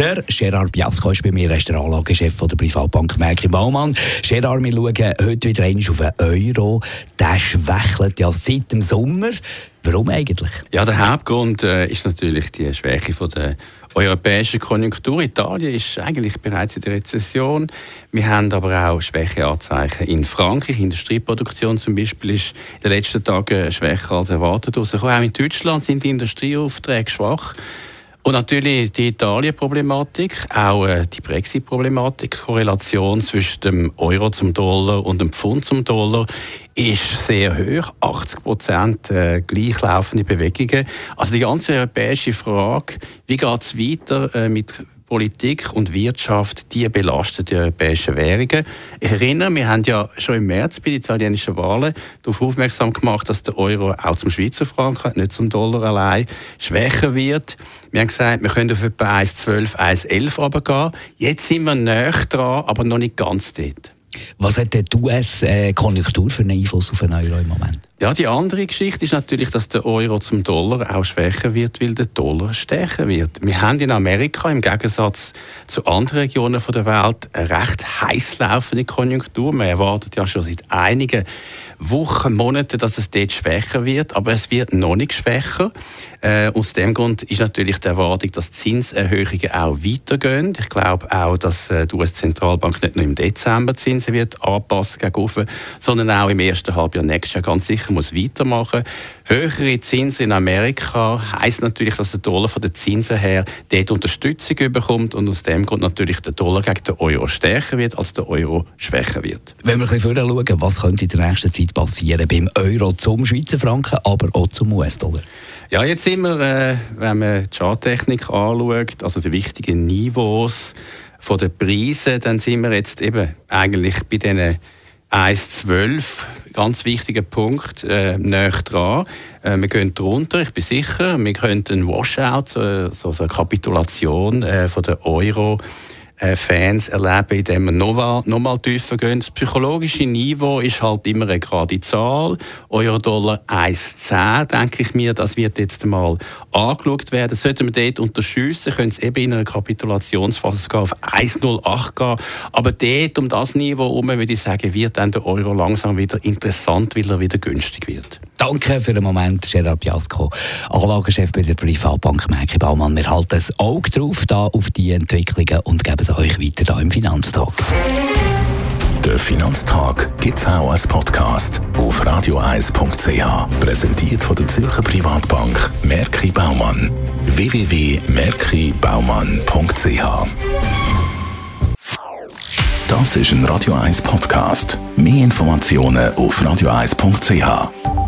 der Gerard Biasco ist bei mir, er ist der Anlagechef der Privatbank Merki Baumann. Gerard, wir schauen heute wieder einmal auf den Euro. Der schwächelt ja seit dem Sommer. Warum eigentlich? Ja, der Hauptgrund äh, ist natürlich die Schwäche von der europäischen Konjunktur. Italien ist eigentlich bereits in der Rezession. Wir haben aber auch Schwächeanzeichen in Frankreich. Industrieproduktion zum Beispiel ist in den letzten Tagen schwächer als erwartet. Auch in Deutschland sind die Industrieaufträge schwach. Und natürlich die Italien-Problematik, auch äh, die Brexit-Problematik, Korrelation zwischen dem Euro zum Dollar und dem Pfund zum Dollar ist sehr hoch, 80 Prozent äh, gleichlaufende Bewegungen. Also die ganze europäische Frage, wie geht es weiter äh, mit Politik und Wirtschaft, die belasten die europäischen Währungen. Ich erinnere, wir haben ja schon im März bei den italienischen Wahlen darauf aufmerksam gemacht, dass der Euro auch zum Schweizer Franken, nicht zum Dollar allein, schwächer wird. Wir haben gesagt, wir können auf etwa 1,12, 1,11 runtergehen. Jetzt sind wir näher dran, aber noch nicht ganz dort. Was hat die US-Konjunktur für einen Einfluss auf den Euro im Moment? Ja, die andere Geschichte ist natürlich, dass der Euro zum Dollar auch schwächer wird, weil der Dollar stärker wird. Wir haben in Amerika im Gegensatz zu anderen Regionen der Welt eine recht heiß laufende Konjunktur. Man erwartet ja schon seit einigen Wochen, Monaten, dass es dort schwächer wird, aber es wird noch nicht schwächer. Äh, aus dem Grund ist natürlich die Erwartung, dass Zinserhöhungen auch weitergehen. Ich glaube auch, dass äh, die US-Zentralbank nicht nur im Dezember Zinsen wird anpassen gegen sondern auch im ersten Halbjahr nächstes Jahr ganz sicher muss weitermachen. Höhere Zinsen in Amerika heisst natürlich, dass der Dollar von den Zinsen her dort Unterstützung bekommt und aus dem Grund natürlich der Dollar gegen den Euro stärker wird, als der Euro schwächer wird. Wenn wir ein bisschen schauen, was könnte in der nächsten Zeit passieren beim Euro zum Schweizer Franken, aber auch zum US-Dollar? Ja, jetzt sind wir, äh, wenn man die Charttechnik anschaut, also die wichtigen Niveaus von den Preisen, dann sind wir jetzt eben eigentlich bei diesen 1,12, ganz wichtiger Punkt, äh, näher dran. Äh, wir gehen drunter, ich bin sicher. Wir könnten einen Washout, so, so, so eine Kapitulation äh, von der Euro äh, Fans erleben, indem wir noch, noch mal tiefer gehen. Das psychologische Niveau ist halt immer eine gerade Zahl. Euro-Dollar 1,10, denke ich mir, das wird jetzt mal angeschaut werden. Sollten wir dort unterschiessen, können es eben in einer Kapitulationsphase auf 1,08 gehen. Aber dort, um das Niveau herum, würde ich sagen, wird dann der Euro langsam wieder interessant, weil er wieder günstig wird. Danke für den Moment, Gerard Piasco, Anlagechef bei der Privatbank Merke Baumann. Wir halten ein Auge drauf da auf die Entwicklungen und geben es euch weiter da im Finanztag. Der Finanztag gibt es auch als Podcast auf radioeis.ch. Präsentiert von der Zürcher Privatbank Merki Baumann. www.merkibaumann.ch Das ist ein Radio 1 Podcast. Mehr Informationen auf radioeis.ch.